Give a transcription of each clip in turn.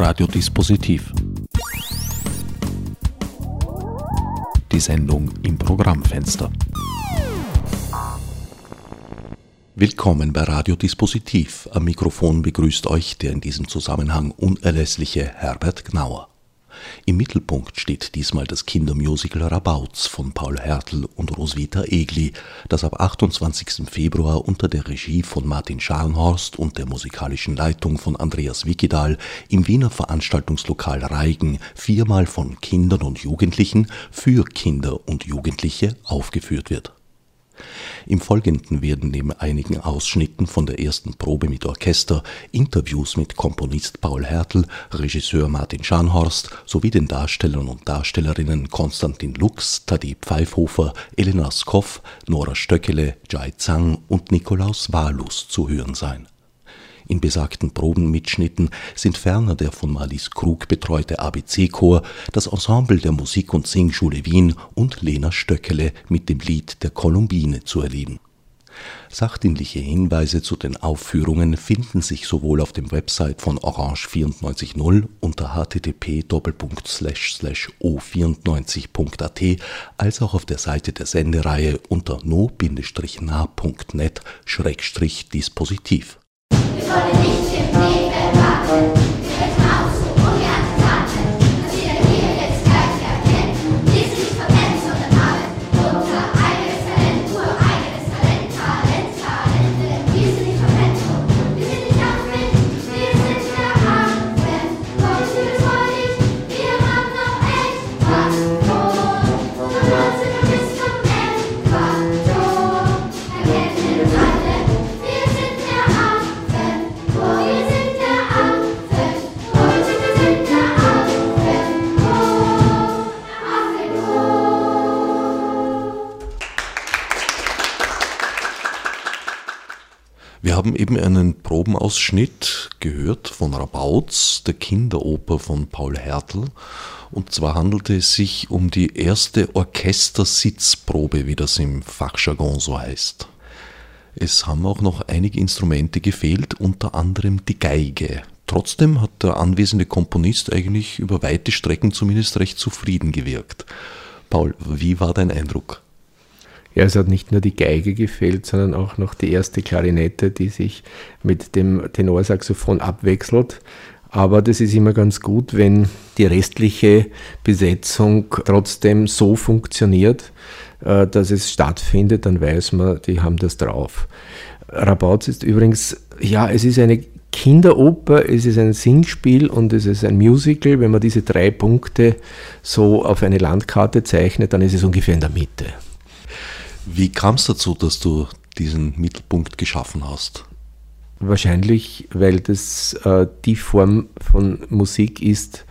Radiodispositiv. Die Sendung im Programmfenster. Willkommen bei Radiodispositiv. Am Mikrofon begrüßt euch der in diesem Zusammenhang unerlässliche Herbert Gnauer. Im Mittelpunkt steht diesmal das Kindermusical Rabauts von Paul Hertel und Roswitha Egli, das ab 28. Februar unter der Regie von Martin Scharnhorst und der musikalischen Leitung von Andreas Wickedahl im Wiener Veranstaltungslokal Reigen viermal von Kindern und Jugendlichen für Kinder und Jugendliche aufgeführt wird im Folgenden werden neben einigen Ausschnitten von der ersten Probe mit Orchester Interviews mit Komponist Paul Hertel, Regisseur Martin Scharnhorst sowie den Darstellern und Darstellerinnen Konstantin Lux, Tadej Pfeifhofer, Elena Skoff, Nora Stöckele, Jai Zhang und Nikolaus Walus zu hören sein in besagten Probenmitschnitten sind ferner der von Marlies Krug betreute ABC-Chor, das Ensemble der Musik- und Singschule Wien und Lena Stöckele mit dem Lied der Kolumbine zu erleben. Sachdienliche Hinweise zu den Aufführungen finden sich sowohl auf dem Website von Orange 94.0 unter http://o94.at als auch auf der Seite der Sendereihe unter no-na.net-dispositiv. Sollen nicht im Leben warten. Eben einen Probenausschnitt gehört von Rabauts, der Kinderoper von Paul Hertel. Und zwar handelte es sich um die erste Orchestersitzprobe, wie das im Fachjargon so heißt. Es haben auch noch einige Instrumente gefehlt, unter anderem die Geige. Trotzdem hat der anwesende Komponist eigentlich über weite Strecken zumindest recht zufrieden gewirkt. Paul, wie war dein Eindruck? Ja, es hat nicht nur die Geige gefehlt, sondern auch noch die erste Klarinette, die sich mit dem Tenorsaxophon abwechselt. Aber das ist immer ganz gut, wenn die restliche Besetzung trotzdem so funktioniert, äh, dass es stattfindet, dann weiß man, die haben das drauf. Rabauz ist übrigens, ja, es ist eine Kinderoper, es ist ein Singspiel und es ist ein Musical. Wenn man diese drei Punkte so auf eine Landkarte zeichnet, dann ist es ungefähr in der Mitte. Wie kam es dazu, dass du diesen Mittelpunkt geschaffen hast? Wahrscheinlich, weil das äh, die Form von Musik ist,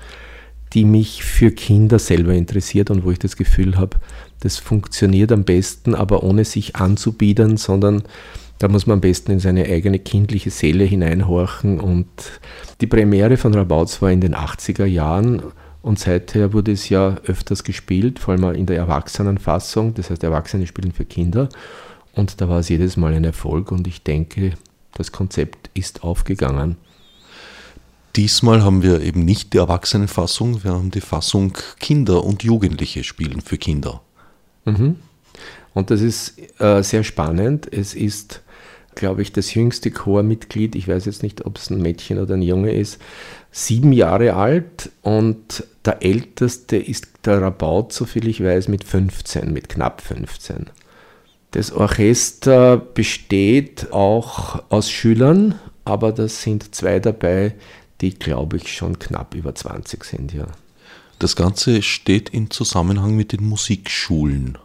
die mich für Kinder selber interessiert und wo ich das Gefühl habe, das funktioniert am besten, aber ohne sich anzubiedern, sondern da muss man am besten in seine eigene kindliche Seele hineinhorchen. Und die Premiere von Rabauz war in den 80er Jahren und seither wurde es ja öfters gespielt, vor allem in der Erwachsenenfassung. Das heißt, Erwachsene spielen für Kinder. Und da war es jedes Mal ein Erfolg und ich denke, das Konzept ist aufgegangen. Diesmal haben wir eben nicht die Erwachsenenfassung, wir haben die Fassung Kinder und Jugendliche spielen für Kinder. Mhm. Und das ist äh, sehr spannend. Es ist, glaube ich, das jüngste Chormitglied, ich weiß jetzt nicht, ob es ein Mädchen oder ein Junge ist, sieben Jahre alt und der älteste ist der Rabaut, soviel ich weiß, mit 15, mit knapp 15. Das Orchester besteht auch aus Schülern, aber da sind zwei dabei, die, glaube ich, schon knapp über 20 sind, ja. Das Ganze steht in Zusammenhang mit den Musikschulen.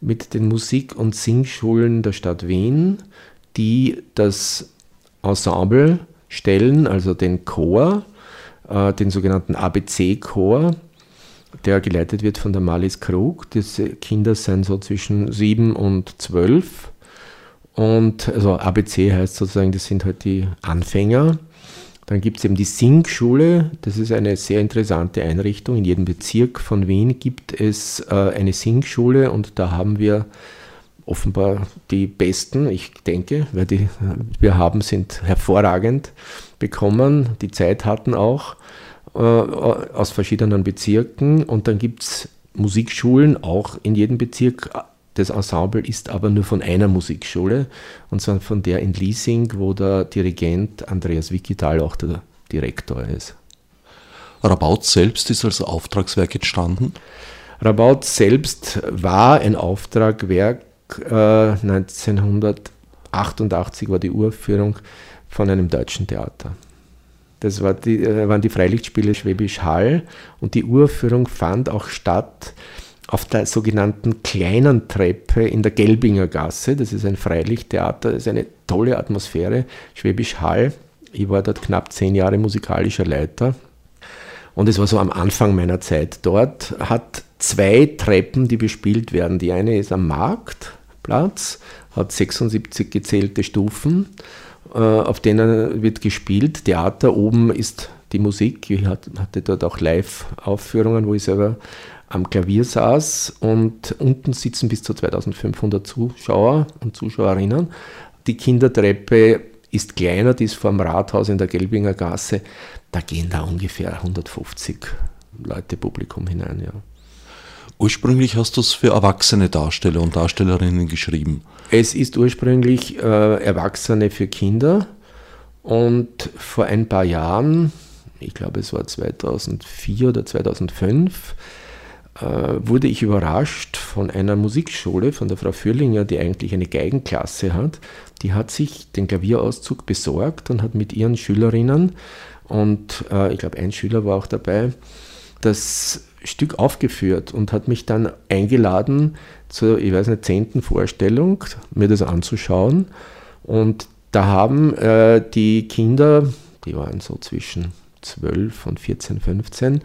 Mit den Musik- und Singschulen der Stadt Wien, die das Ensemble stellen, also den Chor, äh, den sogenannten ABC-Chor, der geleitet wird von der Malis Krug. Diese Kinder sind so zwischen sieben und zwölf. Und also ABC heißt sozusagen, das sind halt die Anfänger. Dann gibt es eben die Singschule, das ist eine sehr interessante Einrichtung. In jedem Bezirk von Wien gibt es äh, eine Singschule und da haben wir offenbar die besten, ich denke, weil die wir haben, sind hervorragend bekommen, die Zeit hatten auch, äh, aus verschiedenen Bezirken. Und dann gibt es Musikschulen, auch in jedem Bezirk. Das Ensemble ist aber nur von einer Musikschule, und zwar von der in Liesing, wo der Dirigent Andreas Wickital auch der Direktor ist. Rabaut selbst ist als Auftragswerk entstanden? Rabaut selbst war ein Auftragwerk. Äh, 1988 war die Uraufführung von einem deutschen Theater. Das war die, äh, waren die Freilichtspiele Schwäbisch Hall und die Uraufführung fand auch statt auf der sogenannten kleinen Treppe in der Gelbinger Gasse. Das ist ein Freilichttheater, das ist eine tolle Atmosphäre. Schwäbisch Hall. Ich war dort knapp zehn Jahre musikalischer Leiter. Und es war so am Anfang meiner Zeit dort. Hat zwei Treppen, die bespielt werden. Die eine ist am Marktplatz, hat 76 gezählte Stufen äh, auf denen wird gespielt. Theater, oben ist die Musik. Ich hatte dort auch Live-Aufführungen, wo ich selber am Klavier saß und unten sitzen bis zu 2500 Zuschauer und Zuschauerinnen. Die Kindertreppe ist kleiner, die ist vor dem Rathaus in der Gelbinger Gasse. Da gehen da ungefähr 150 Leute Publikum hinein, ja. Ursprünglich hast du es für erwachsene Darsteller und Darstellerinnen geschrieben. Es ist ursprünglich äh, Erwachsene für Kinder und vor ein paar Jahren, ich glaube es war 2004 oder 2005, äh, wurde ich überrascht von einer Musikschule, von der Frau Fürlinger, die eigentlich eine Geigenklasse hat. Die hat sich den Klavierauszug besorgt und hat mit ihren Schülerinnen, und äh, ich glaube ein Schüler war auch dabei, das Stück aufgeführt und hat mich dann eingeladen zur, ich weiß nicht, zehnten Vorstellung, mir das anzuschauen. Und da haben äh, die Kinder, die waren so zwischen 12 und 14, 15,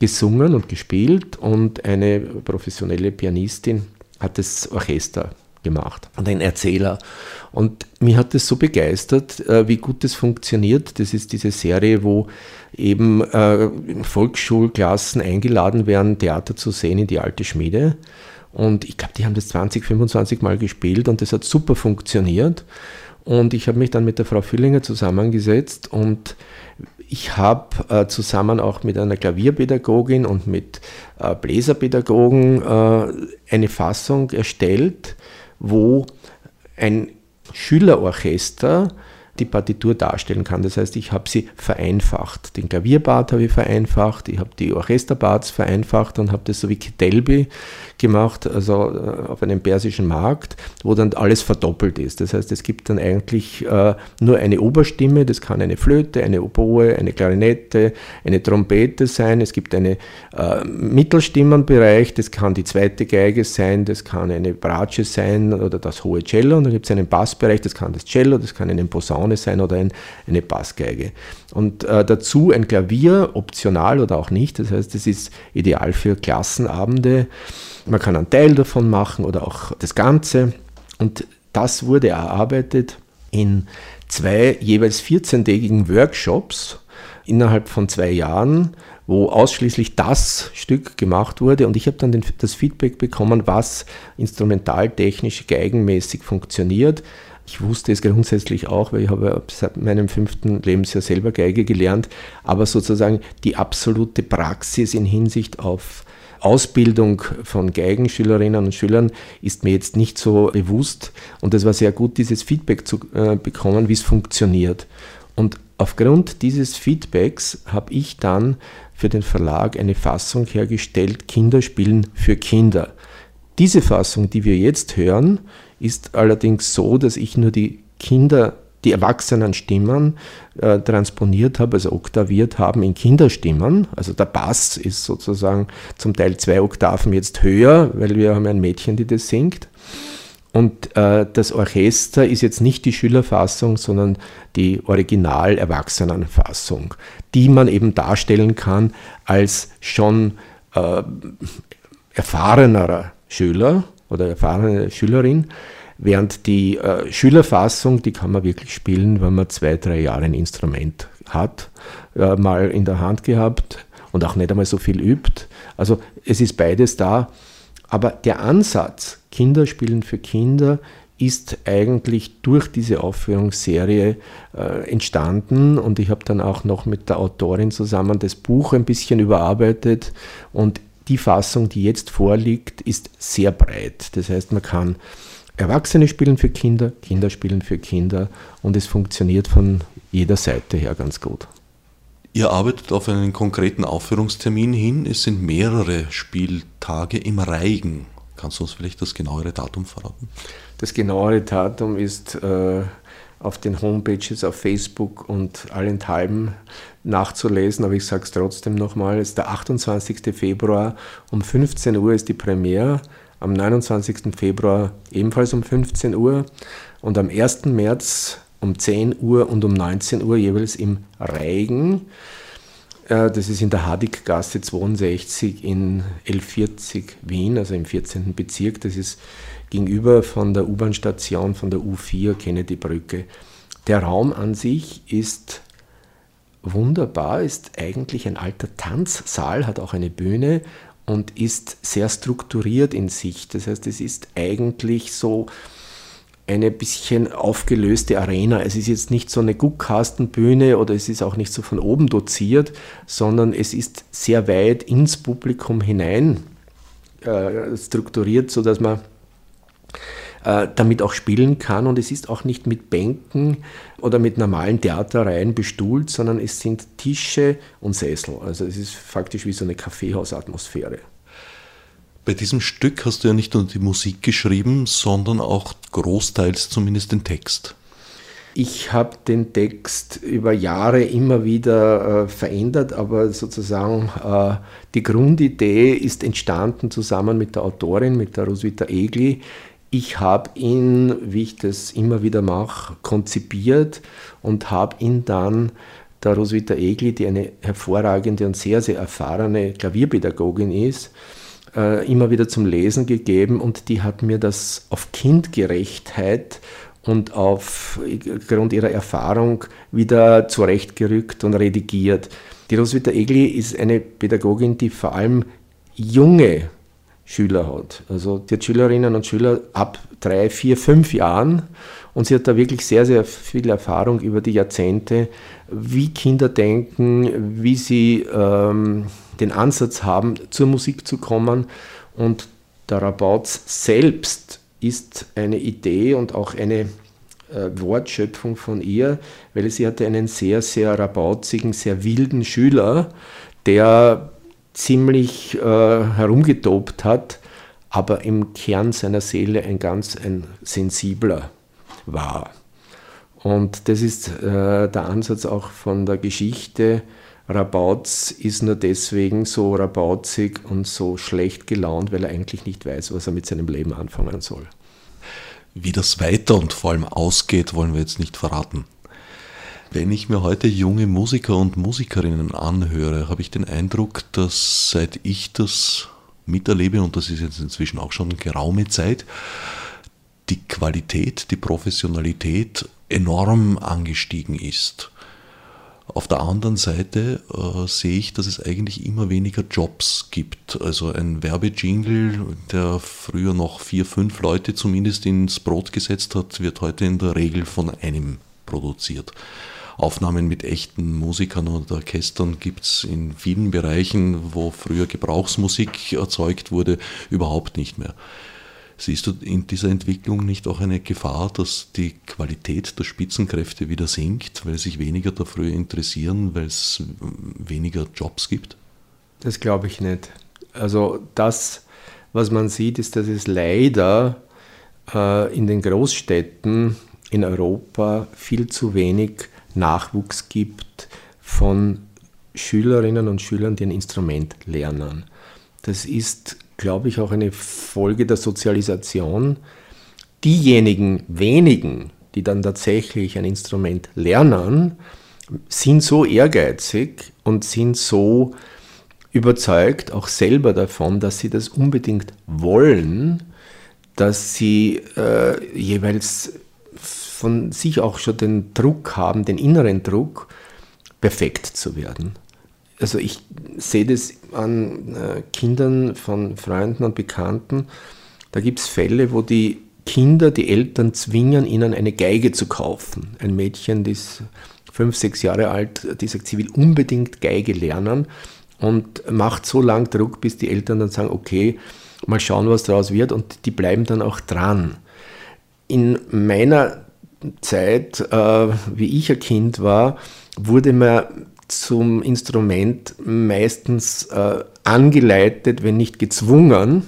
gesungen und gespielt und eine professionelle Pianistin hat das Orchester gemacht und ein Erzähler. Und mir hat das so begeistert, äh, wie gut das funktioniert. Das ist diese Serie, wo eben äh, Volksschulklassen eingeladen werden, Theater zu sehen in die alte Schmiede. Und ich glaube, die haben das 20, 25 Mal gespielt und das hat super funktioniert. Und ich habe mich dann mit der Frau Füllinger zusammengesetzt und ich habe äh, zusammen auch mit einer Klavierpädagogin und mit äh, Bläserpädagogen äh, eine Fassung erstellt, wo ein Schülerorchester die Partitur darstellen kann. Das heißt, ich habe sie vereinfacht. Den Klavierbart habe ich vereinfacht, ich habe die Orchesterbarts vereinfacht und habe das so wie Ketelbi gemacht, also äh, auf einem persischen Markt, wo dann alles verdoppelt ist. Das heißt, es gibt dann eigentlich äh, nur eine Oberstimme, das kann eine Flöte, eine Oboe, eine Klarinette, eine Trompete sein. Es gibt einen äh, Mittelstimmenbereich, das kann die zweite Geige sein, das kann eine Bratsche sein oder das hohe Cello. Und dann gibt es einen Bassbereich, das kann das Cello, das kann eine Posaune sein oder ein, eine Bassgeige. Und äh, dazu ein Klavier, optional oder auch nicht. Das heißt, es ist ideal für Klassenabende. Man kann einen Teil davon machen oder auch das Ganze. Und das wurde erarbeitet in zwei jeweils 14-tägigen Workshops innerhalb von zwei Jahren, wo ausschließlich das Stück gemacht wurde. Und ich habe dann den, das Feedback bekommen, was instrumentaltechnisch geigenmäßig funktioniert. Ich wusste es grundsätzlich auch, weil ich habe seit meinem fünften Lebensjahr selber Geige gelernt, aber sozusagen die absolute Praxis in Hinsicht auf Ausbildung von Geigenschülerinnen und Schülern ist mir jetzt nicht so bewusst und es war sehr gut, dieses Feedback zu äh, bekommen, wie es funktioniert. Und aufgrund dieses Feedbacks habe ich dann für den Verlag eine Fassung hergestellt, Kinderspielen für Kinder. Diese Fassung, die wir jetzt hören, ist allerdings so, dass ich nur die Kinder die erwachsenen Stimmen äh, transponiert habe, also oktaviert haben in Kinderstimmen. Also der Bass ist sozusagen zum Teil zwei Oktaven jetzt höher, weil wir haben ein Mädchen, die das singt. Und äh, das Orchester ist jetzt nicht die Schülerfassung, sondern die Original-Erwachsenenfassung, die man eben darstellen kann als schon äh, erfahrenerer Schüler oder erfahrene Schülerin, Während die äh, Schülerfassung, die kann man wirklich spielen, wenn man zwei, drei Jahre ein Instrument hat, äh, mal in der Hand gehabt und auch nicht einmal so viel übt. Also es ist beides da. Aber der Ansatz, Kinder spielen für Kinder, ist eigentlich durch diese Aufführungsserie äh, entstanden und ich habe dann auch noch mit der Autorin zusammen das Buch ein bisschen überarbeitet und die Fassung, die jetzt vorliegt, ist sehr breit. Das heißt, man kann Erwachsene spielen für Kinder, Kinder spielen für Kinder und es funktioniert von jeder Seite her ganz gut. Ihr arbeitet auf einen konkreten Aufführungstermin hin. Es sind mehrere Spieltage im Reigen. Kannst du uns vielleicht das genauere Datum verraten? Das genauere Datum ist äh, auf den Homepages auf Facebook und allenthalben nachzulesen, aber ich sage es trotzdem nochmal, es ist der 28. Februar um 15 Uhr ist die Premiere, am 29. Februar ebenfalls um 15 Uhr und am 1. März um 10 Uhr und um 19 Uhr jeweils im Reigen. Äh, das ist in der Hadiggasse 62 in L40 Wien, also im 14. Bezirk. Das ist gegenüber von der U-Bahn-Station von der U4 Kennedy-Brücke. Der Raum an sich ist wunderbar, ist eigentlich ein alter Tanzsaal, hat auch eine Bühne und ist sehr strukturiert in sich. Das heißt, es ist eigentlich so eine bisschen aufgelöste Arena. Es ist jetzt nicht so eine Guckkastenbühne oder es ist auch nicht so von oben doziert, sondern es ist sehr weit ins Publikum hinein äh, strukturiert, sodass man äh, damit auch spielen kann. Und es ist auch nicht mit Bänken oder mit normalen Theaterreihen bestuhlt, sondern es sind Tische und Sessel. Also es ist faktisch wie so eine Kaffeehausatmosphäre. Bei diesem Stück hast du ja nicht nur die Musik geschrieben, sondern auch großteils zumindest den Text. Ich habe den Text über Jahre immer wieder äh, verändert, aber sozusagen äh, die Grundidee ist entstanden zusammen mit der Autorin, mit der Roswitha Egli, ich habe ihn, wie ich das immer wieder mache, konzipiert und habe ihn dann der Roswitha Egli, die eine hervorragende und sehr, sehr erfahrene Klavierpädagogin ist, äh, immer wieder zum Lesen gegeben und die hat mir das auf Kindgerechtheit und aufgrund ihrer Erfahrung wieder zurechtgerückt und redigiert. Die Roswitha Egli ist eine Pädagogin, die vor allem junge Schüler hat. Also die hat Schülerinnen und Schüler ab drei, vier, fünf Jahren und sie hat da wirklich sehr, sehr viel Erfahrung über die Jahrzehnte, wie Kinder denken, wie sie ähm, den Ansatz haben, zur Musik zu kommen. Und der Rabauz selbst ist eine Idee und auch eine äh, Wortschöpfung von ihr, weil sie hatte einen sehr, sehr rabauzigen, sehr wilden Schüler, der ziemlich äh, herumgetobt hat, aber im Kern seiner Seele ein ganz ein sensibler war. Und das ist äh, der Ansatz auch von der Geschichte. Rabauz ist nur deswegen so rabauzig und so schlecht gelaunt, weil er eigentlich nicht weiß, was er mit seinem Leben anfangen soll. Wie das weiter und vor allem ausgeht, wollen wir jetzt nicht verraten. Wenn ich mir heute junge Musiker und Musikerinnen anhöre, habe ich den Eindruck, dass seit ich das miterlebe, und das ist jetzt inzwischen auch schon geraume Zeit, die Qualität, die Professionalität enorm angestiegen ist. Auf der anderen Seite äh, sehe ich, dass es eigentlich immer weniger Jobs gibt. Also ein Werbejingle, der früher noch vier, fünf Leute zumindest ins Brot gesetzt hat, wird heute in der Regel von einem produziert. Aufnahmen mit echten Musikern und Orchestern gibt es in vielen Bereichen, wo früher Gebrauchsmusik erzeugt wurde, überhaupt nicht mehr. Siehst du in dieser Entwicklung nicht auch eine Gefahr, dass die Qualität der Spitzenkräfte wieder sinkt, weil sich weniger dafür interessieren, weil es weniger Jobs gibt? Das glaube ich nicht. Also das, was man sieht, ist, dass es leider äh, in den Großstädten in Europa viel zu wenig Nachwuchs gibt von Schülerinnen und Schülern, die ein Instrument lernen. Das ist, glaube ich, auch eine Folge der Sozialisation. Diejenigen wenigen, die dann tatsächlich ein Instrument lernen, sind so ehrgeizig und sind so überzeugt auch selber davon, dass sie das unbedingt wollen, dass sie äh, jeweils von sich auch schon den Druck haben, den inneren Druck, perfekt zu werden. Also ich sehe das an äh, Kindern von Freunden und Bekannten. Da gibt es Fälle, wo die Kinder die Eltern zwingen, ihnen eine Geige zu kaufen. Ein Mädchen, das fünf, sechs Jahre alt, die sagt, sie will unbedingt Geige lernen und macht so lang Druck, bis die Eltern dann sagen, okay, mal schauen, was daraus wird und die bleiben dann auch dran. In meiner Zeit, äh, wie ich ein Kind war, wurde mir zum Instrument meistens äh, angeleitet, wenn nicht gezwungen.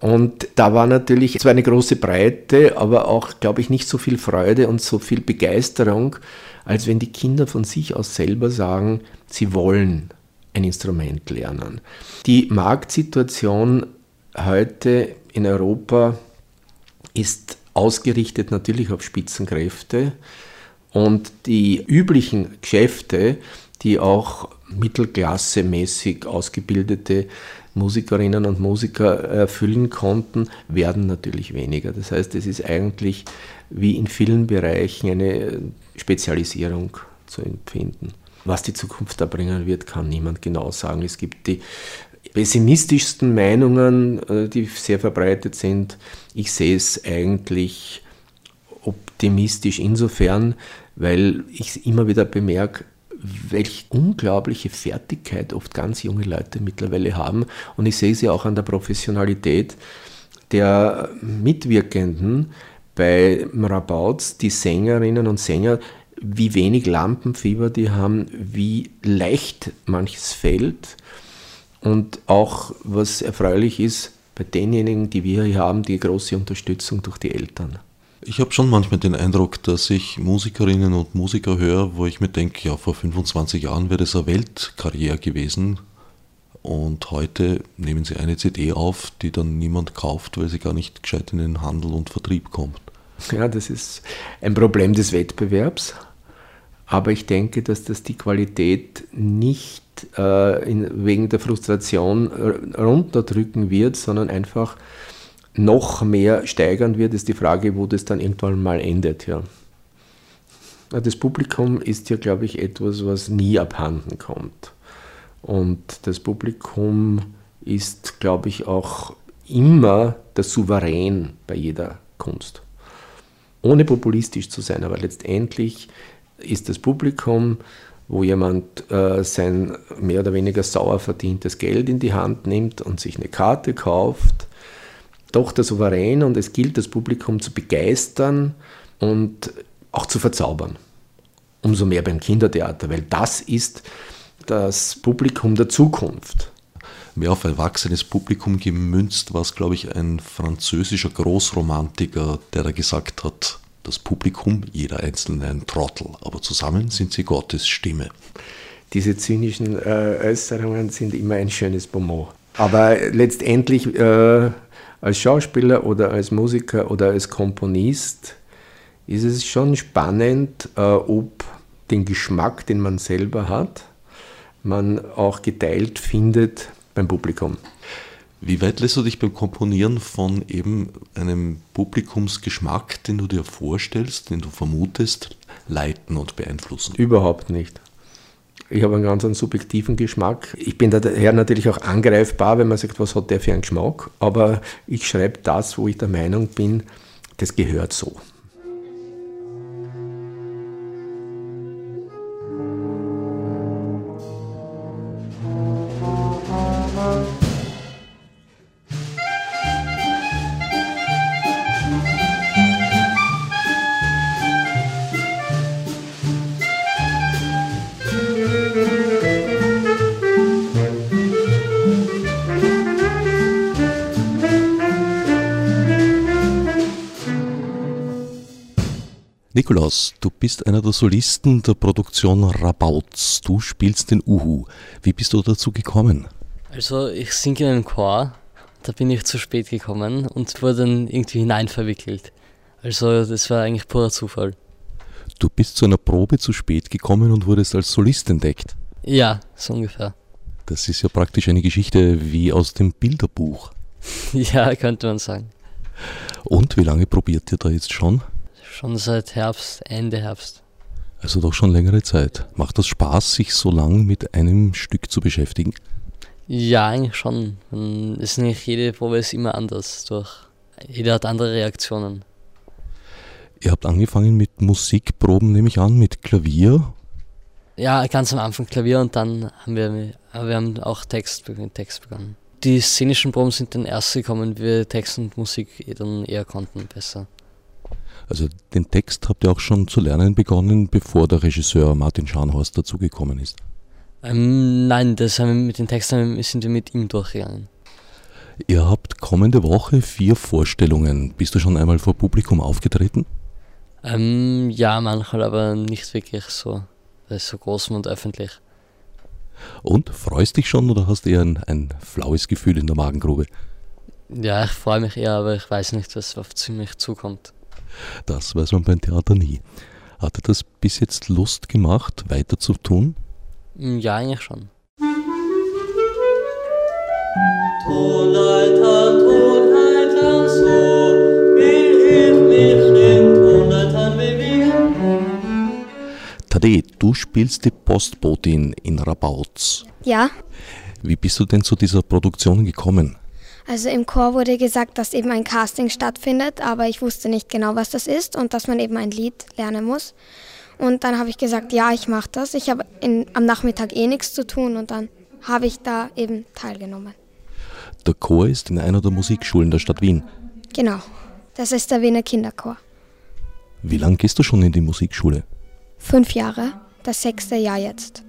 Und da war natürlich zwar eine große Breite, aber auch, glaube ich, nicht so viel Freude und so viel Begeisterung, als wenn die Kinder von sich aus selber sagen, sie wollen ein Instrument lernen. Die Marktsituation heute in Europa ist ausgerichtet natürlich auf Spitzenkräfte und die üblichen Geschäfte, die auch mittelklassemäßig ausgebildete Musikerinnen und Musiker erfüllen konnten, werden natürlich weniger. Das heißt, es ist eigentlich wie in vielen Bereichen eine Spezialisierung zu empfinden. Was die Zukunft da bringen wird, kann niemand genau sagen. Es gibt die pessimistischsten Meinungen, äh, die sehr verbreitet sind. Ich sehe es eigentlich optimistisch insofern, weil ich immer wieder bemerke, welche unglaubliche Fertigkeit oft ganz junge Leute mittlerweile haben. Und ich sehe sie auch an der Professionalität der Mitwirkenden bei Rabauts, die Sängerinnen und Sänger, wie wenig Lampenfieber die haben, wie leicht manches fällt. Und auch, was erfreulich ist, bei denjenigen, die wir hier haben, die große Unterstützung durch die Eltern. Ich habe schon manchmal den Eindruck, dass ich Musikerinnen und Musiker höre, wo ich mir denke, ja, vor 25 Jahren wäre das eine Weltkarriere gewesen. Und heute nehmen sie eine CD auf, die dann niemand kauft, weil sie gar nicht gescheit in den Handel und Vertrieb kommt. Ja, das ist ein Problem des Wettbewerbs. Aber ich denke, dass das die Qualität äh, in, wegen der Frustration runterdrücken wird, sondern einfach noch mehr steigern wird, ist die Frage, wo das dann irgendwann mal endet. Ja. Das Publikum ist ja, glaube ich, etwas, was nie abhanden kommt. Und das Publikum ist, glaube ich, auch immer der Souverän bei jeder Kunst. Ohne populistisch zu sein, aber letztendlich ist das Publikum, wo jemand äh, sein mehr oder weniger sauer verdientes Geld in die Hand nimmt und sich eine Karte kauft, doch der Souverän und es gilt, das Publikum zu begeistern und auch zu verzaubern. Umso mehr beim Kindertheater, weil das ist das Publikum der Zukunft. Mehr auf erwachsenes Publikum gemünzt war es, glaube ich, ein französischer Großromantiker, der da gesagt hat, das Publikum, jeder Einzelne ein Trottel, aber zusammen sind sie Gottes Stimme. Diese zynischen äh, Äußerungen sind immer ein schönes Bonmot. Aber letztendlich äh, als Schauspieler oder als Musiker oder als Komponist ist es schon spannend, äh, ob den Geschmack, den man selber hat, man auch geteilt findet beim Publikum. Wie weit lässt du dich beim Komponieren von eben einem Publikumsgeschmack, den du dir vorstellst, den du vermutest, leiten und beeinflussen? Überhaupt nicht. Ich habe einen ganz einen subjektiven Geschmack. Ich bin daher natürlich auch angreifbar, wenn man sagt, was hat der für einen Geschmack. Aber ich schreibe das, wo ich der Meinung bin, das gehört so. Nikolaus, du bist einer der Solisten der Produktion Rabauts. Du spielst den Uhu. Wie bist du dazu gekommen? Also ich singe in einem Chor, da bin ich zu spät gekommen und wurde dann irgendwie hineinverwickelt. Also das war eigentlich purer Zufall. Du bist zu einer Probe zu spät gekommen und wurdest als Solist entdeckt. Ja, so ungefähr. Das ist ja praktisch eine Geschichte wie aus dem Bilderbuch. ja, könnte man sagen. Und wie lange probiert ihr da jetzt schon? Schon seit Herbst, Ende Herbst. Also doch schon längere Zeit. Macht das Spaß, sich so lang mit einem Stück zu beschäftigen? Ja, eigentlich schon. Es ist nicht jede Probe ist immer anders. Durch jeder hat andere Reaktionen. Ihr habt angefangen mit Musikproben, nehme ich an, mit Klavier. Ja, ganz am Anfang Klavier und dann haben wir, wir haben auch Text, Text begonnen. Die szenischen Proben sind dann erst gekommen, wie wir Text und Musik dann eher konnten, besser. Also den Text habt ihr auch schon zu lernen begonnen, bevor der Regisseur Martin Scharnhorst dazugekommen ist? Ähm, nein, das haben wir mit den Texten sind wir mit ihm durchgegangen. Ihr habt kommende Woche vier Vorstellungen. Bist du schon einmal vor Publikum aufgetreten? Ähm, ja, manchmal, aber nicht wirklich so. Das ist so groß und öffentlich. Und freust dich schon oder hast du eher ein, ein flaues Gefühl in der Magengrube? Ja, ich freue mich eher, aber ich weiß nicht, was auf mich zukommt. Das weiß man beim Theater nie. Hat dir das bis jetzt Lust gemacht, weiter zu tun? Mm, ja, eigentlich schon. Tonleiter, Tonleiter, so will ich mich in Tonleitern bewegen. Tade, du spielst die Postbotin in Rabauz. Ja. Wie bist du denn zu dieser Produktion gekommen? Also im Chor wurde gesagt, dass eben ein Casting stattfindet, aber ich wusste nicht genau, was das ist und dass man eben ein Lied lernen muss. Und dann habe ich gesagt, ja, ich mache das. Ich habe am Nachmittag eh nichts zu tun und dann habe ich da eben teilgenommen. Der Chor ist in einer der Musikschulen der Stadt Wien. Genau, das ist der Wiener Kinderchor. Wie lange gehst du schon in die Musikschule? Fünf Jahre, das sechste Jahr jetzt.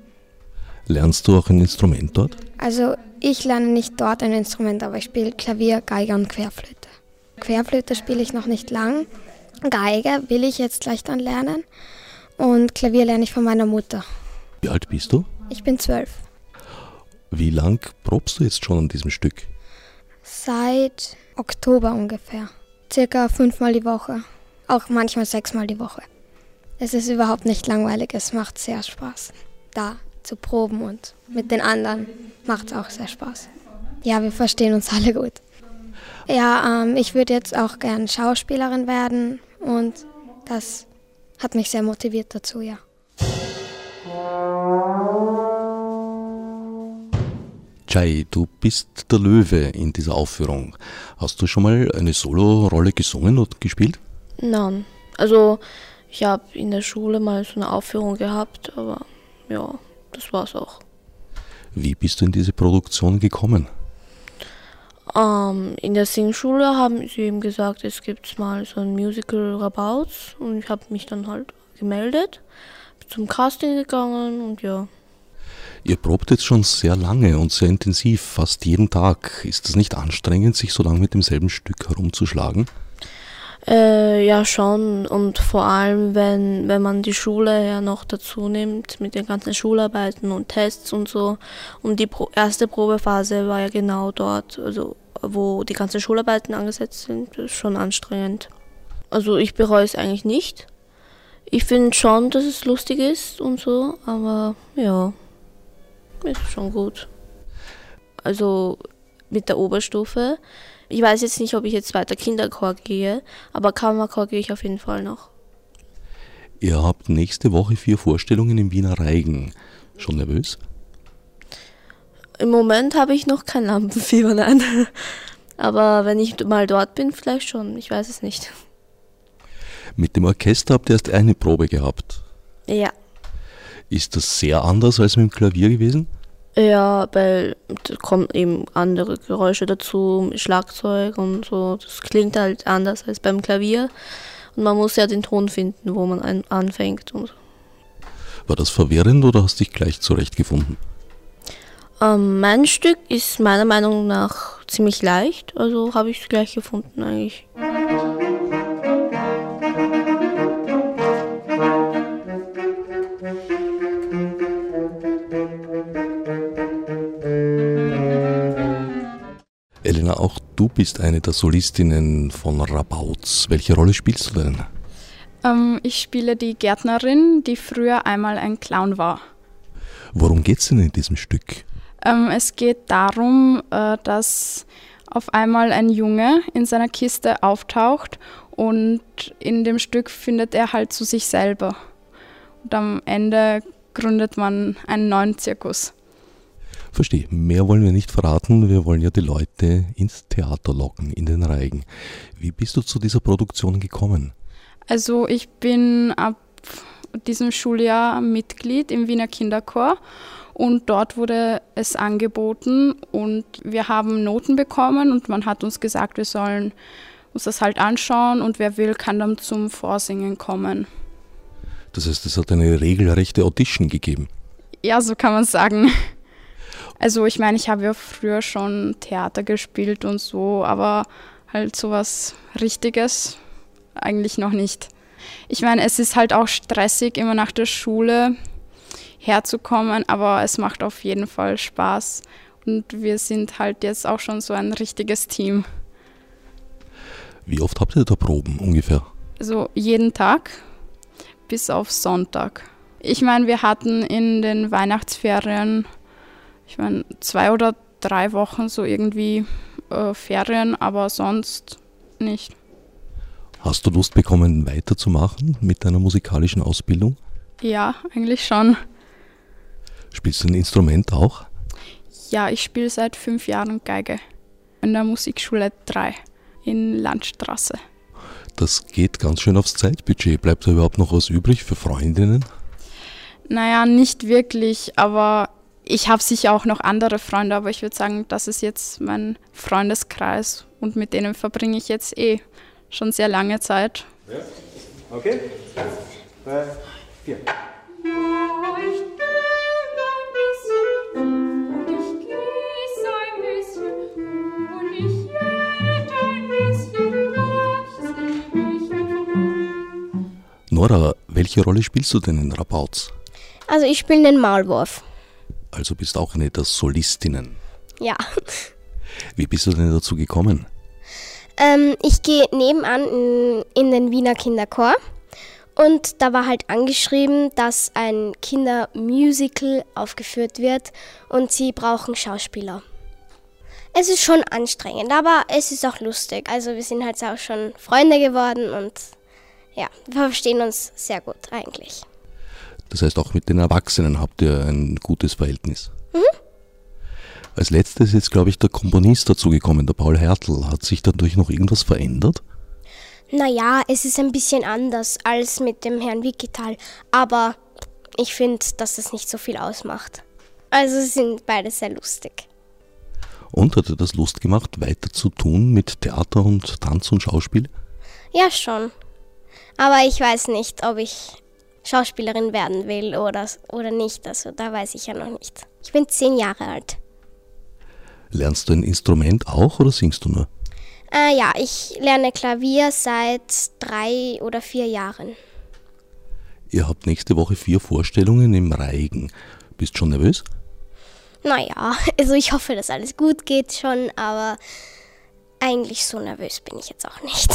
Lernst du auch ein Instrument dort? Also ich lerne nicht dort ein Instrument, aber ich spiele Klavier, Geige und Querflöte. Querflöte spiele ich noch nicht lang. Geige will ich jetzt gleich dann lernen. Und Klavier lerne ich von meiner Mutter. Wie alt bist du? Ich bin zwölf. Wie lang probst du jetzt schon an diesem Stück? Seit Oktober ungefähr. Circa fünfmal die Woche. Auch manchmal sechsmal die Woche. Es ist überhaupt nicht langweilig, es macht sehr Spaß. Da zu proben und mit den anderen macht es auch sehr Spaß. Ja, wir verstehen uns alle gut. Ja, ähm, ich würde jetzt auch gern Schauspielerin werden und das hat mich sehr motiviert dazu, ja. Chai, du bist der Löwe in dieser Aufführung. Hast du schon mal eine Solo-Rolle gesungen und gespielt? Nein. Also, ich habe in der Schule mal so eine Aufführung gehabt, aber ja, das war's auch. Wie bist du in diese Produktion gekommen? Ähm, in der Singschule haben sie eben gesagt, es gibt mal so ein Musical Rabauts und ich habe mich dann halt gemeldet, zum Casting gegangen und ja. Ihr probt jetzt schon sehr lange und sehr intensiv, fast jeden Tag. Ist das nicht anstrengend, sich so lange mit demselben Stück herumzuschlagen? Äh, ja, schon. Und vor allem, wenn, wenn man die Schule ja noch dazu nimmt, mit den ganzen Schularbeiten und Tests und so. Und die Pro erste Probephase war ja genau dort, also wo die ganzen Schularbeiten angesetzt sind. Das ist schon anstrengend. Also ich bereue es eigentlich nicht. Ich finde schon, dass es lustig ist und so, aber ja, ist schon gut. Also mit der Oberstufe ich weiß jetzt nicht, ob ich jetzt weiter Kinderchor gehe, aber Kammerchor gehe ich auf jeden Fall noch. Ihr habt nächste Woche vier Vorstellungen im Wiener Reigen. Schon nervös? Im Moment habe ich noch kein Lampenfieber, nein. Aber wenn ich mal dort bin, vielleicht schon. Ich weiß es nicht. Mit dem Orchester habt ihr erst eine Probe gehabt. Ja. Ist das sehr anders als mit dem Klavier gewesen? Ja, weil da kommen eben andere Geräusche dazu, Schlagzeug und so. Das klingt halt anders als beim Klavier. Und man muss ja den Ton finden, wo man anfängt. Und War das verwirrend oder hast du dich gleich zurechtgefunden? Ähm, mein Stück ist meiner Meinung nach ziemlich leicht, also habe ich es gleich gefunden eigentlich. Elena, auch du bist eine der Solistinnen von Rabauz. Welche Rolle spielst du denn? Ähm, ich spiele die Gärtnerin, die früher einmal ein Clown war. Worum geht es denn in diesem Stück? Ähm, es geht darum, äh, dass auf einmal ein Junge in seiner Kiste auftaucht und in dem Stück findet er halt zu sich selber. Und am Ende gründet man einen neuen Zirkus. Verstehe. Mehr wollen wir nicht verraten. Wir wollen ja die Leute ins Theater locken, in den Reigen. Wie bist du zu dieser Produktion gekommen? Also ich bin ab diesem Schuljahr Mitglied im Wiener Kinderchor und dort wurde es angeboten und wir haben Noten bekommen und man hat uns gesagt, wir sollen uns das halt anschauen und wer will, kann dann zum Vorsingen kommen. Das heißt, es hat eine regelrechte Audition gegeben. Ja, so kann man sagen. Also ich meine, ich habe ja früher schon Theater gespielt und so, aber halt sowas Richtiges eigentlich noch nicht. Ich meine, es ist halt auch stressig, immer nach der Schule herzukommen, aber es macht auf jeden Fall Spaß. Und wir sind halt jetzt auch schon so ein richtiges Team. Wie oft habt ihr da Proben ungefähr? Also jeden Tag bis auf Sonntag. Ich meine, wir hatten in den Weihnachtsferien, ich meine, zwei oder drei Wochen so irgendwie äh, Ferien, aber sonst nicht. Hast du Lust bekommen, weiterzumachen mit deiner musikalischen Ausbildung? Ja, eigentlich schon. Spielst du ein Instrument auch? Ja, ich spiele seit fünf Jahren Geige in der Musikschule 3 in Landstraße. Das geht ganz schön aufs Zeitbudget. Bleibt da überhaupt noch was übrig für Freundinnen? Naja, nicht wirklich, aber ich habe sicher auch noch andere Freunde, aber ich würde sagen, das ist jetzt mein Freundeskreis und mit denen verbringe ich jetzt eh schon sehr lange Zeit. Ja. Okay. Drei, vier. Nora, welche Rolle spielst du denn in Rabauts? Also ich spiele den Maulwurf. Also bist auch eine der Solistinnen. Ja. Wie bist du denn dazu gekommen? Ähm, ich gehe nebenan in, in den Wiener Kinderchor und da war halt angeschrieben, dass ein Kindermusical aufgeführt wird und sie brauchen Schauspieler. Es ist schon anstrengend, aber es ist auch lustig. Also wir sind halt auch schon Freunde geworden und ja, wir verstehen uns sehr gut eigentlich. Das heißt, auch mit den Erwachsenen habt ihr ein gutes Verhältnis. Mhm. Als letztes ist jetzt, glaube ich, der Komponist dazugekommen, der Paul Hertel. Hat sich dadurch noch irgendwas verändert? Naja, es ist ein bisschen anders als mit dem Herrn Wikital, aber ich finde, dass das nicht so viel ausmacht. Also sind beide sehr lustig. Und hat er das Lust gemacht, weiter zu tun mit Theater und Tanz und Schauspiel? Ja, schon. Aber ich weiß nicht, ob ich Schauspielerin werden will oder, oder nicht. Also da weiß ich ja noch nicht. Ich bin zehn Jahre alt. Lernst du ein Instrument auch oder singst du nur? Äh, ja, ich lerne Klavier seit drei oder vier Jahren. Ihr habt nächste Woche vier Vorstellungen im Reigen. Bist schon nervös? Naja, also ich hoffe, dass alles gut geht schon, aber eigentlich so nervös bin ich jetzt auch nicht.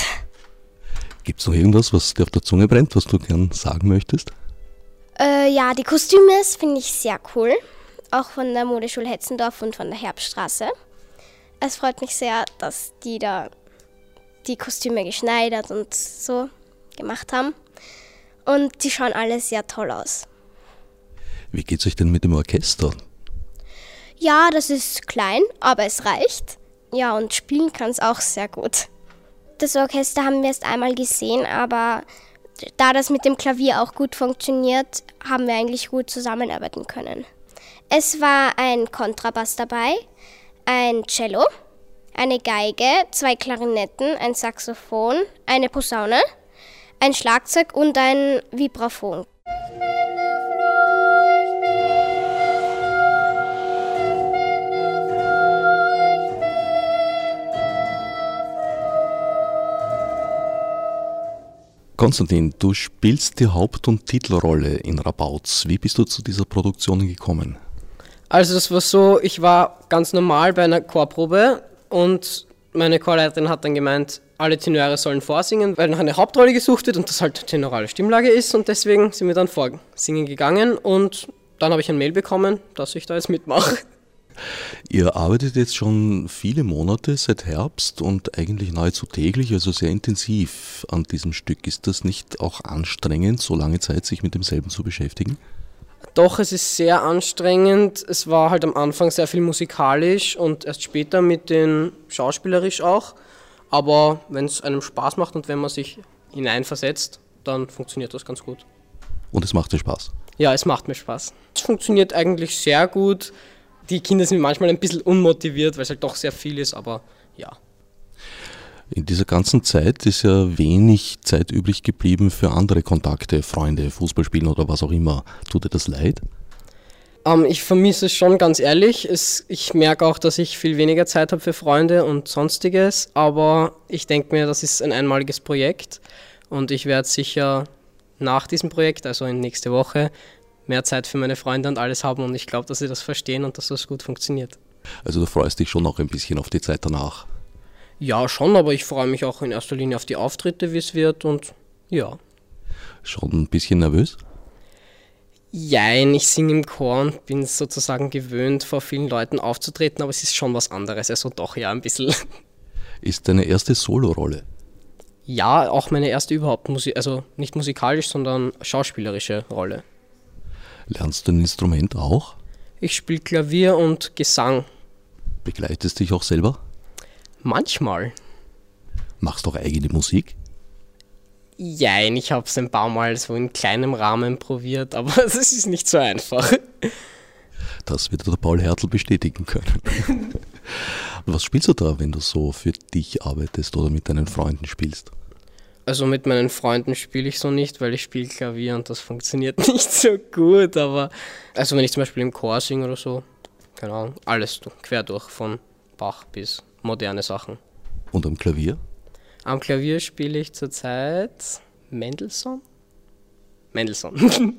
Gibt es noch irgendwas, was dir auf der Zunge brennt, was du gern sagen möchtest? Äh, ja, die Kostüme finde ich sehr cool. Auch von der Modeschule Hetzendorf und von der Herbststraße. Es freut mich sehr, dass die da die Kostüme geschneidert und so gemacht haben. Und die schauen alle sehr toll aus. Wie geht es euch denn mit dem Orchester? Ja, das ist klein, aber es reicht. Ja, und spielen kann es auch sehr gut. Das Orchester haben wir erst einmal gesehen, aber da das mit dem Klavier auch gut funktioniert, haben wir eigentlich gut zusammenarbeiten können. Es war ein Kontrabass dabei, ein Cello, eine Geige, zwei Klarinetten, ein Saxophon, eine Posaune, ein Schlagzeug und ein Vibraphon. Konstantin, du spielst die Haupt- und Titelrolle in Rabauts. Wie bist du zu dieser Produktion gekommen? Also das war so, ich war ganz normal bei einer Chorprobe und meine Chorleiterin hat dann gemeint, alle Tenöre sollen vorsingen, weil noch eine Hauptrolle gesucht wird und das halt tenorale Stimmlage ist und deswegen sind wir dann vorsingen gegangen und dann habe ich ein Mail bekommen, dass ich da jetzt mitmache. Ihr arbeitet jetzt schon viele Monate seit Herbst und eigentlich nahezu täglich, also sehr intensiv an diesem Stück. Ist das nicht auch anstrengend, so lange Zeit sich mit demselben zu beschäftigen? Doch, es ist sehr anstrengend. Es war halt am Anfang sehr viel musikalisch und erst später mit den schauspielerisch auch. Aber wenn es einem Spaß macht und wenn man sich hineinversetzt, dann funktioniert das ganz gut. Und es macht dir Spaß? Ja, es macht mir Spaß. Es funktioniert eigentlich sehr gut. Die Kinder sind manchmal ein bisschen unmotiviert, weil es halt doch sehr viel ist, aber ja. In dieser ganzen Zeit ist ja wenig Zeit übrig geblieben für andere Kontakte, Freunde, Fußballspielen oder was auch immer. Tut dir das leid? Ähm, ich vermisse es schon ganz ehrlich. Es, ich merke auch, dass ich viel weniger Zeit habe für Freunde und sonstiges, aber ich denke mir, das ist ein einmaliges Projekt und ich werde sicher nach diesem Projekt, also in nächste Woche, mehr Zeit für meine Freunde und alles haben und ich glaube, dass sie das verstehen und dass das gut funktioniert. Also du freust dich schon noch ein bisschen auf die Zeit danach. Ja, schon, aber ich freue mich auch in erster Linie auf die Auftritte, wie es wird und ja. Schon ein bisschen nervös? Jein, ich singe im Chor und bin sozusagen gewöhnt, vor vielen Leuten aufzutreten, aber es ist schon was anderes, also doch ja ein bisschen. Ist deine erste Solorolle? Ja, auch meine erste überhaupt, Musi also nicht musikalisch, sondern schauspielerische Rolle. Lernst du ein Instrument auch? Ich spiele Klavier und Gesang. Begleitest dich auch selber? Manchmal. Machst du auch eigene Musik? Jein, ich habe es ein paar Mal so in kleinem Rahmen probiert, aber es ist nicht so einfach. Das wird der Paul Hertel bestätigen können. Was spielst du da, wenn du so für dich arbeitest oder mit deinen Freunden spielst? Also mit meinen Freunden spiele ich so nicht, weil ich spiele Klavier und das funktioniert nicht so gut, aber also wenn ich zum Beispiel im Chor singe oder so, keine Ahnung, alles quer durch, von Bach bis moderne Sachen. Und am Klavier? Am Klavier spiele ich zurzeit Mendelssohn. Mendelssohn.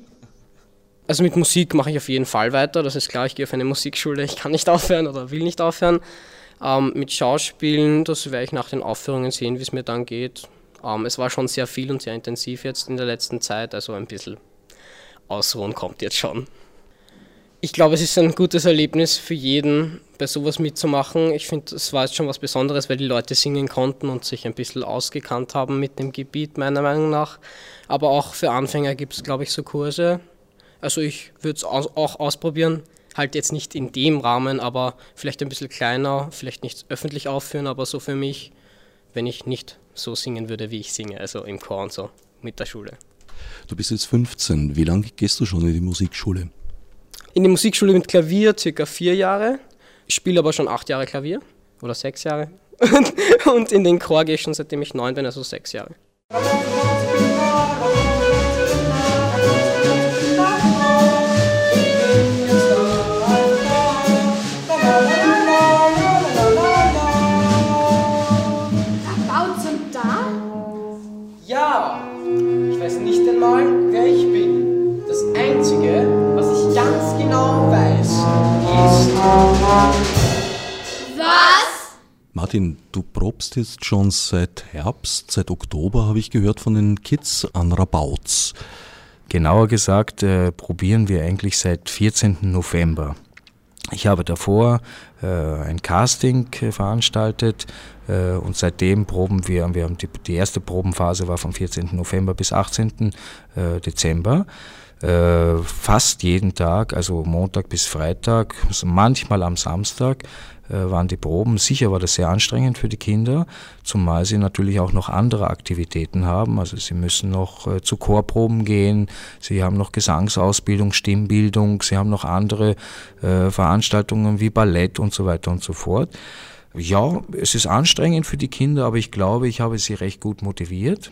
also mit Musik mache ich auf jeden Fall weiter, das ist klar, ich gehe auf eine Musikschule, ich kann nicht aufhören oder will nicht aufhören. Ähm, mit Schauspielen, das werde ich nach den Aufführungen sehen, wie es mir dann geht. Ähm, es war schon sehr viel und sehr intensiv jetzt in der letzten Zeit, also ein bisschen Ausruhen kommt jetzt schon. Ich glaube, es ist ein gutes Erlebnis für jeden, bei sowas mitzumachen. Ich finde, es war jetzt schon was Besonderes, weil die Leute singen konnten und sich ein bisschen ausgekannt haben mit dem Gebiet, meiner Meinung nach. Aber auch für Anfänger gibt es, glaube ich, so Kurse. Also ich würde es auch ausprobieren. Halt jetzt nicht in dem Rahmen, aber vielleicht ein bisschen kleiner, vielleicht nicht öffentlich aufführen, aber so für mich, wenn ich nicht so singen würde, wie ich singe, also im Chor und so, mit der Schule. Du bist jetzt 15. Wie lange gehst du schon in die Musikschule? In die Musikschule mit Klavier circa vier Jahre. Ich spiele aber schon acht Jahre Klavier oder sechs Jahre. Und in den Chor gehe ich schon seitdem ich neun bin, also sechs Jahre. Was? Martin, du probst jetzt schon seit Herbst, seit Oktober habe ich gehört von den Kids an Rabauz. Genauer gesagt äh, probieren wir eigentlich seit 14. November. Ich habe davor äh, ein Casting äh, veranstaltet äh, und seitdem proben wir, wir haben die, die, erste Probenphase war vom 14. November bis 18. Äh, Dezember. Äh, fast jeden Tag, also Montag bis Freitag, manchmal am Samstag äh, waren die Proben. Sicher war das sehr anstrengend für die Kinder, zumal sie natürlich auch noch andere Aktivitäten haben. Also sie müssen noch äh, zu Chorproben gehen, sie haben noch Gesangsausbildung, Stimmbildung, sie haben noch andere äh, Veranstaltungen wie Ballett und so weiter und so fort. Ja, es ist anstrengend für die Kinder, aber ich glaube, ich habe sie recht gut motiviert.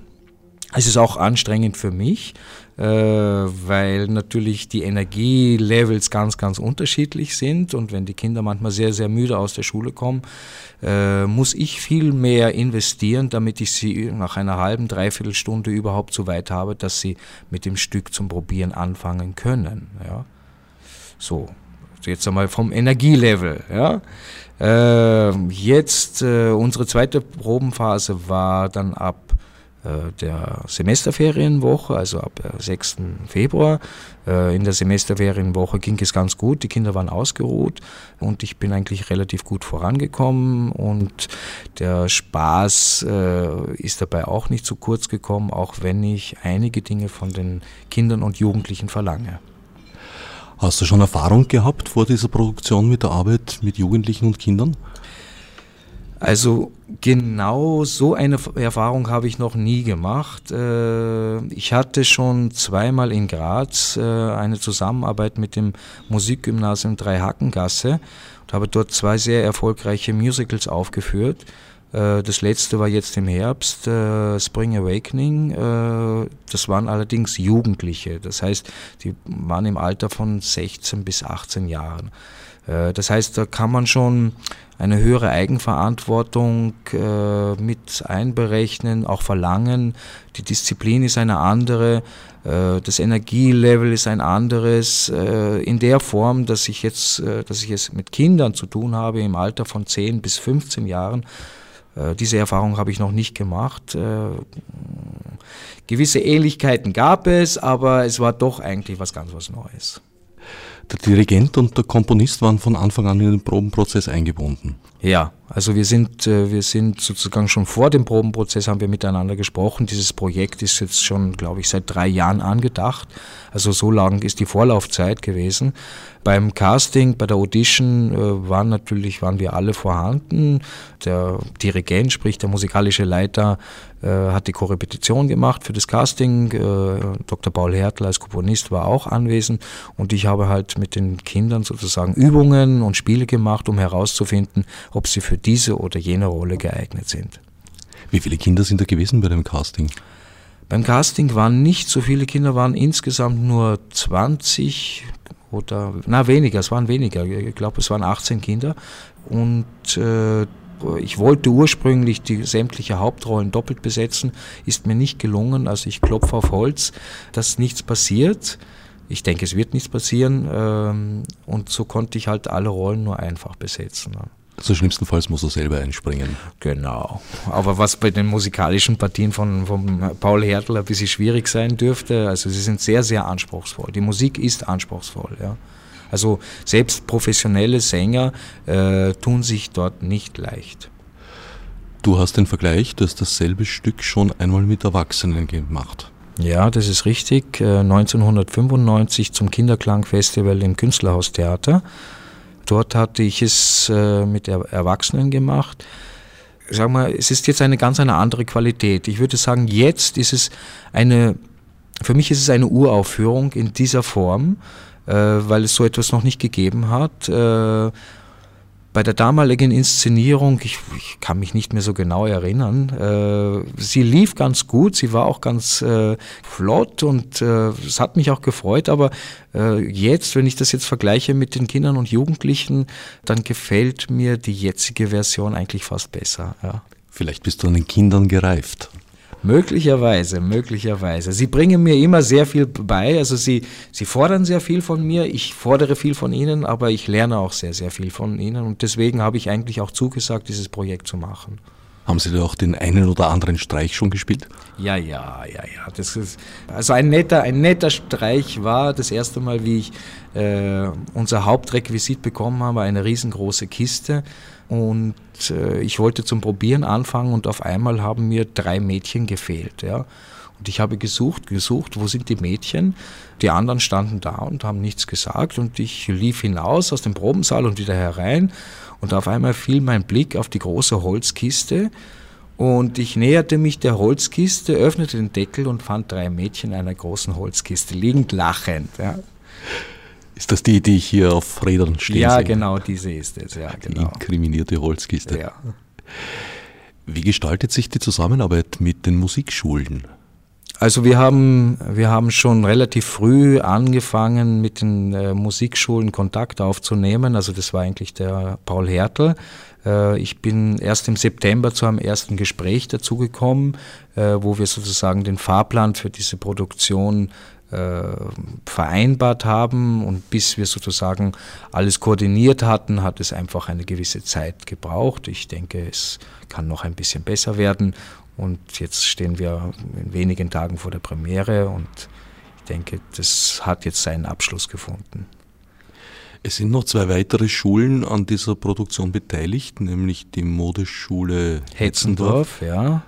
Es ist auch anstrengend für mich, weil natürlich die Energielevels ganz, ganz unterschiedlich sind und wenn die Kinder manchmal sehr, sehr müde aus der Schule kommen, äh, muss ich viel mehr investieren, damit ich sie nach einer halben, dreiviertel Stunde überhaupt so weit habe, dass sie mit dem Stück zum Probieren anfangen können. Ja. So, jetzt einmal vom Energielevel. Ja. Äh, jetzt, äh, unsere zweite Probenphase war dann ab äh, der Semesterferienwoche, also ab 6. Februar. Äh, in der Semesterferienwoche ging es ganz gut, die Kinder waren ausgeruht und ich bin eigentlich relativ gut vorangekommen und der Spaß äh, ist dabei auch nicht zu kurz gekommen, auch wenn ich einige Dinge von den Kindern und Jugendlichen verlange. Hast du schon Erfahrung gehabt vor dieser Produktion mit der Arbeit mit Jugendlichen und Kindern? Also genau so eine Erfahrung habe ich noch nie gemacht. Äh, ich hatte schon zweimal in Graz äh, eine Zusammenarbeit mit dem Musikgymnasium Dreihackengasse und habe dort zwei sehr erfolgreiche Musicals aufgeführt. Äh, das letzte war jetzt im Herbst, Spring Awakening. Das waren allerdings Jugendliche, das heißt, die waren im Alter von 16 bis 18 Jahren. Das heißt, da kann man schon eine höhere Eigenverantwortung äh, mit einberechnen, auch verlangen. Die Disziplin ist eine andere, äh, das Energielevel ist ein anderes. Äh, in der Form, dass ich jetzt, äh, dass ich es mit Kindern zu tun habe im Alter von 10 bis 15 Jahren, äh, diese Erfahrung habe ich noch nicht gemacht. Äh, gewisse Ähnlichkeiten gab es, aber es war doch eigentlich was ganz was Neues. Der Dirigent und der Komponist waren von Anfang an in den Probenprozess eingebunden. Ja, also wir sind, äh, wir sind sozusagen schon vor dem Probenprozess haben wir miteinander gesprochen. Dieses Projekt ist jetzt schon, glaube ich, seit drei Jahren angedacht. Also so lang ist die Vorlaufzeit gewesen. Beim Casting, bei der Audition äh, waren natürlich, waren wir alle vorhanden. Der Dirigent, sprich der musikalische Leiter, äh, hat die Korrepetition gemacht für das Casting. Dr. Paul Hertel als Komponist war auch anwesend und ich habe halt mit den Kindern sozusagen Übungen und Spiele gemacht, um herauszufinden, ob sie für diese oder jene Rolle geeignet sind. Wie viele Kinder sind da gewesen bei dem Casting? Beim Casting waren nicht so viele Kinder, waren insgesamt nur 20 oder, na weniger, es waren weniger, ich glaube es waren 18 Kinder und äh, ich wollte ursprünglich die sämtliche Hauptrollen doppelt besetzen, ist mir nicht gelungen, also ich klopfe auf Holz, dass nichts passiert. Ich denke, es wird nichts passieren ähm, und so konnte ich halt alle Rollen nur einfach besetzen. Also schlimmstenfalls muss er selber einspringen. Genau. Aber was bei den musikalischen Partien von, von Paul Hertel ein bisschen schwierig sein dürfte, also sie sind sehr, sehr anspruchsvoll. Die Musik ist anspruchsvoll, ja. Also selbst professionelle Sänger äh, tun sich dort nicht leicht. Du hast den Vergleich, dass dasselbe Stück schon einmal mit Erwachsenen gemacht. Ja, das ist richtig. 1995 äh, zum Kinderklangfestival im Künstlerhaustheater. Dort hatte ich es äh, mit Erwachsenen gemacht. Sag mal, es ist jetzt eine ganz eine andere Qualität. Ich würde sagen, jetzt ist es eine, für mich ist es eine Uraufführung in dieser Form, äh, weil es so etwas noch nicht gegeben hat. Bei der damaligen Inszenierung, ich, ich, kann mich nicht mehr so genau erinnern, äh, sie lief ganz gut, sie war auch ganz äh, flott und äh, es hat mich auch gefreut, aber äh, jetzt, wenn ich das jetzt vergleiche mit den Kindern und Jugendlichen, dann gefällt mir die jetzige Version eigentlich fast besser. Ja. Vielleicht bist du an den Kindern gereift. Möglicherweise, möglicherweise. Sie bringen mir immer sehr viel bei. Also sie, sie fordern sehr viel von mir. Ich fordere viel von ihnen, aber ich lerne auch sehr, sehr viel von ihnen. Und deswegen habe ich eigentlich auch zugesagt, dieses Projekt zu machen. Haben Sie da auch den einen oder anderen Streich schon gespielt? Ja, ja, ja, ja. Das ist, also ein netter, ein netter Streich war das erste Mal, wie ich äh, unser Hauptrequisit bekommen habe, eine riesengroße Kiste und äh, ich wollte zum Probieren anfangen und auf einmal haben mir drei Mädchen gefehlt. Ja. Und ich habe gesucht, gesucht, wo sind die Mädchen? Die anderen standen da und haben nichts gesagt und ich lief hinaus aus dem Probensaal und wieder herein und auf einmal fiel mein Blick auf die große Holzkiste und ich näherte mich der Holzkiste, öffnete den Deckel und fand drei Mädchen in einer großen Holzkiste liegend lachend. Ja. Ist das die, die ich hier auf Rädern stehe? Ja, sehe? genau, diese ist es, ja, genau. Die inkriminierte Holzkiste. Ja. Wie gestaltet sich die Zusammenarbeit mit den Musikschulen? Also wir haben, wir haben schon relativ früh angefangen, mit den äh, Musikschulen Kontakt aufzunehmen. Also das war eigentlich der Paul Hertel. Äh, ich bin erst im September zu einem ersten Gespräch dazugekommen, äh, wo wir sozusagen den Fahrplan für diese Produktion vereinbart haben und bis wir sozusagen alles koordiniert hatten, hat es einfach eine gewisse Zeit gebraucht. Ich denke, es kann noch ein bisschen besser werden und jetzt stehen wir in wenigen Tagen vor der Premiere und ich denke, das hat jetzt seinen Abschluss gefunden. Es sind noch zwei weitere Schulen an dieser Produktion beteiligt, nämlich die Modeschule Hetzendorf, Hetzendorf ja,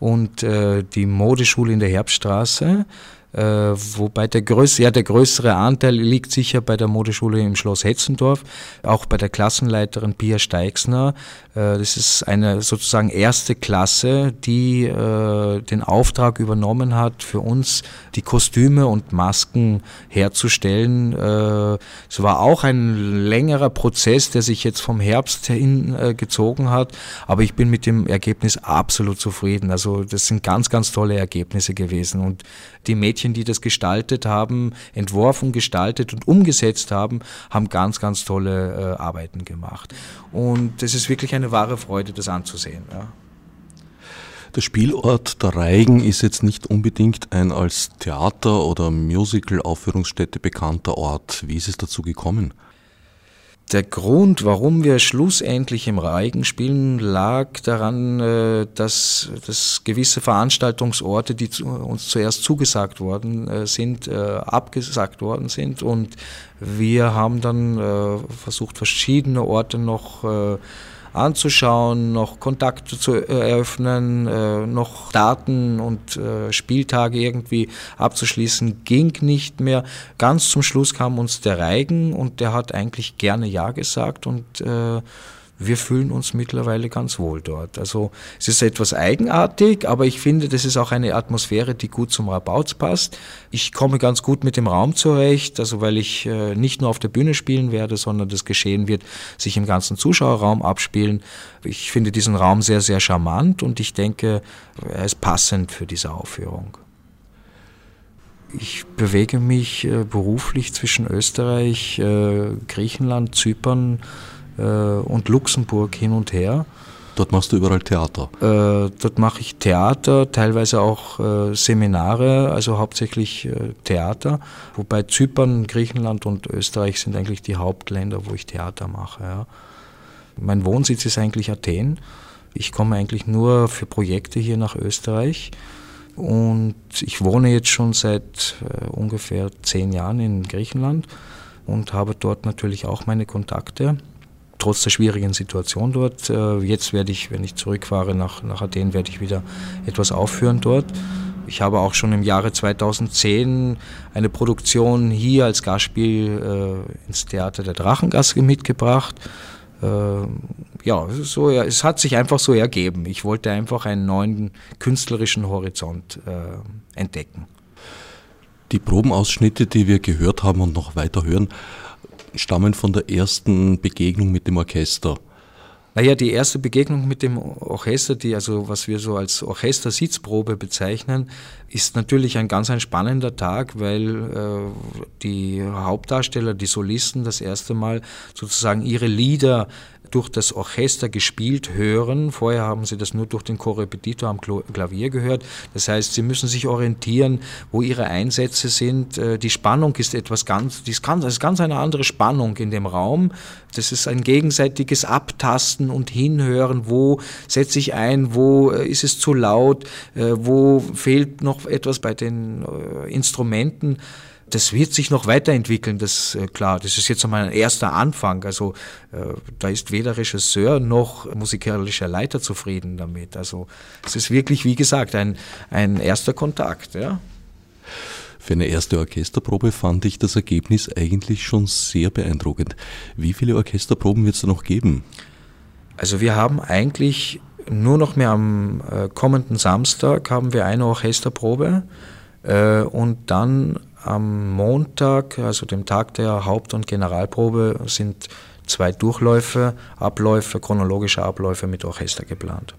und äh, die Modeschule in der Herbststraße. Äh, wobei der größere, ja, der größere Anteil liegt sicher bei der Modeschule im Schloss Hetzendorf, auch bei der Klassenleiterin Pia Steixner. Äh, das ist eine sozusagen erste Klasse, die äh, den Auftrag übernommen hat, für uns die Kostüme und Masken herzustellen. Es war auch ein längerer Prozess, der sich jetzt vom Herbst hin gezogen hat, aber ich bin mit dem Ergebnis absolut zufrieden. Also das sind ganz, ganz tolle Ergebnisse gewesen und die Mädchen, die das gestaltet haben, entworfen, gestaltet und umgesetzt haben, haben ganz, ganz tolle äh, Arbeiten gemacht. Und es ist wirklich eine wahre Freude, das anzusehen. Ja. Der Spielort der Reigen ist jetzt nicht unbedingt ein als Theater- oder Musical-Aufführungsstätte bekannter Ort. Wie ist es dazu gekommen? Der Grund, warum wir schlussendlich im Reigen spielen, lag daran, äh, dass, dass gewisse Veranstaltungsorte, die uns zuerst zugesagt worden äh, sind, äh, abgesagt worden sind. Und wir haben dann versucht, verschiedene Orte noch anzuschauen, noch Kontakte zu eröffnen, äh, noch Daten und äh, Spieltage irgendwie abzuschließen, ging nicht mehr. Ganz zum Schluss kam uns der Reigen und der hat eigentlich gerne Ja gesagt und äh, wir fühlen uns mittlerweile ganz wohl dort. Also es ist etwas eigenartig, aber ich finde, das ist auch eine Atmosphäre, die gut zum Rabauz passt. Ich komme ganz gut mit dem Raum zurecht, also weil ich äh, nicht nur auf der Bühne spielen werde, sondern das Geschehen wird sich im ganzen Zuschauerraum abspielen. Ich finde diesen Raum sehr, sehr charmant und ich denke, er ist passend für diese Aufführung. Ich bewege mich äh, beruflich zwischen Österreich, äh, Griechenland, Zypern, und Luxemburg hin und her. Dort machst du überall Theater? Äh, dort mache ich Theater, teilweise auch äh, Seminare, also hauptsächlich äh, Theater. Wobei Zypern, Griechenland und Österreich sind eigentlich die Hauptländer, wo ich Theater mache. Ja. Mein Wohnsitz ist eigentlich Athen. Ich komme eigentlich nur für Projekte hier nach Österreich. Und ich wohne jetzt schon seit äh, ungefähr zehn Jahren in Griechenland und habe dort natürlich auch meine Kontakte trotz der schwierigen Situation dort. Äh, jetzt werde ich, wenn ich zurückfahre nach, nach Athen, werde ich wieder etwas aufführen dort. Ich habe auch schon im Jahre 2010 eine Produktion hier als Gastspiel äh, ins Theater der Drachengasse mitgebracht. Äh, ja, so, ja, es hat sich einfach so ergeben. Ich wollte einfach einen neuen künstlerischen Horizont äh, entdecken. Die Probenausschnitte, die wir gehört haben und noch weiter hören, stammen von der ersten Begegnung mit dem Orchester. Naja, die erste Begegnung mit dem Orchester, die also was wir so als Orchestersitzprobe bezeichnen, ist natürlich ein ganz ein spannender Tag, weil äh, die Hauptdarsteller, die Solisten das erste Mal sozusagen ihre Lieder durch das Orchester gespielt hören. Vorher haben sie das nur durch den Korrepetitor am Klavier gehört. Das heißt, sie müssen sich orientieren, wo ihre Einsätze sind. Äh, die Spannung ist etwas ganz, die ist ganz, ist ganz eine andere Spannung in dem Raum. Das ist ein gegenseitiges Abtasten und Hinhören. Wo setze ich ein? Wo äh, ist es zu laut? Äh, wo fehlt noch etwas bei den Instrumenten? Das wird sich noch weiterentwickeln, das äh, klar, das ist jetzt einmal ein erster Anfang. Also äh, da ist weder Regisseur noch musikalischer Leiter zufrieden damit. Also es ist wirklich, wie gesagt, ein, ein erster Kontakt. Ja. Für eine erste Orchesterprobe fand ich das Ergebnis eigentlich schon sehr beeindruckend. Wie viele Orchesterproben wird es da noch geben? Also wir haben eigentlich nur noch mehr am äh, kommenden Samstag haben wir eine Orchesterprobe äh, und dann am Montag, also dem Tag der Haupt- und Generalprobe, sind zwei Durchläufe, Abläufe, chronologische Abläufe mit Orchester geplant.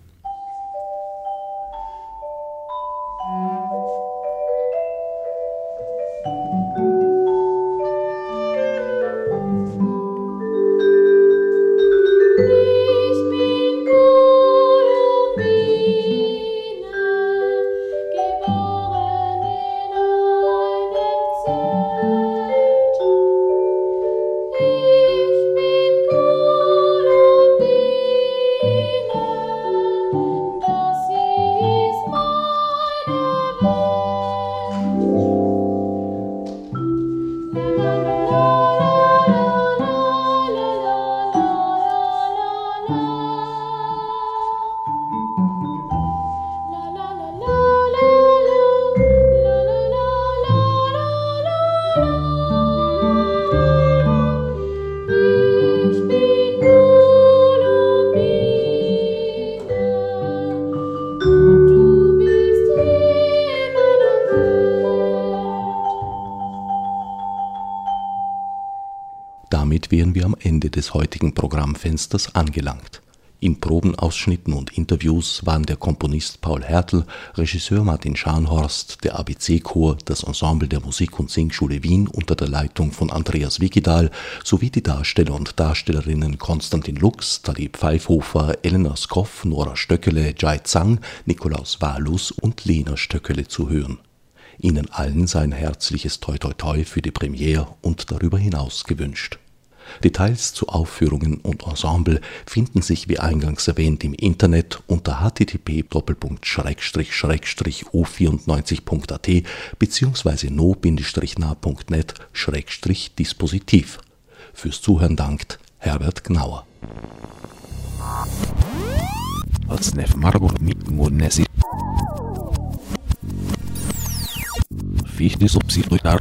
Programmfensters angelangt. In Probenausschnitten und Interviews waren der Komponist Paul Hertel, Regisseur Martin Scharnhorst, der ABC-Chor, das Ensemble der Musik- und Singschule Wien unter der Leitung von Andreas Wigidal sowie die Darsteller und Darstellerinnen Konstantin Lux, Talib Pfeifhofer, Elena Skoff, Nora Stöckele, Jai Zhang, Nikolaus Walus und Lena Stöckele zu hören. Ihnen allen sein herzliches Toi Toi Toi für die Premiere und darüber hinaus gewünscht. Details zu Aufführungen und Ensemble finden sich wie eingangs erwähnt im Internet unter http://o94.at bzw. no-na.net-dispositiv. Fürs Zuhören dankt Herbert Gnauer. Fichte subsidiar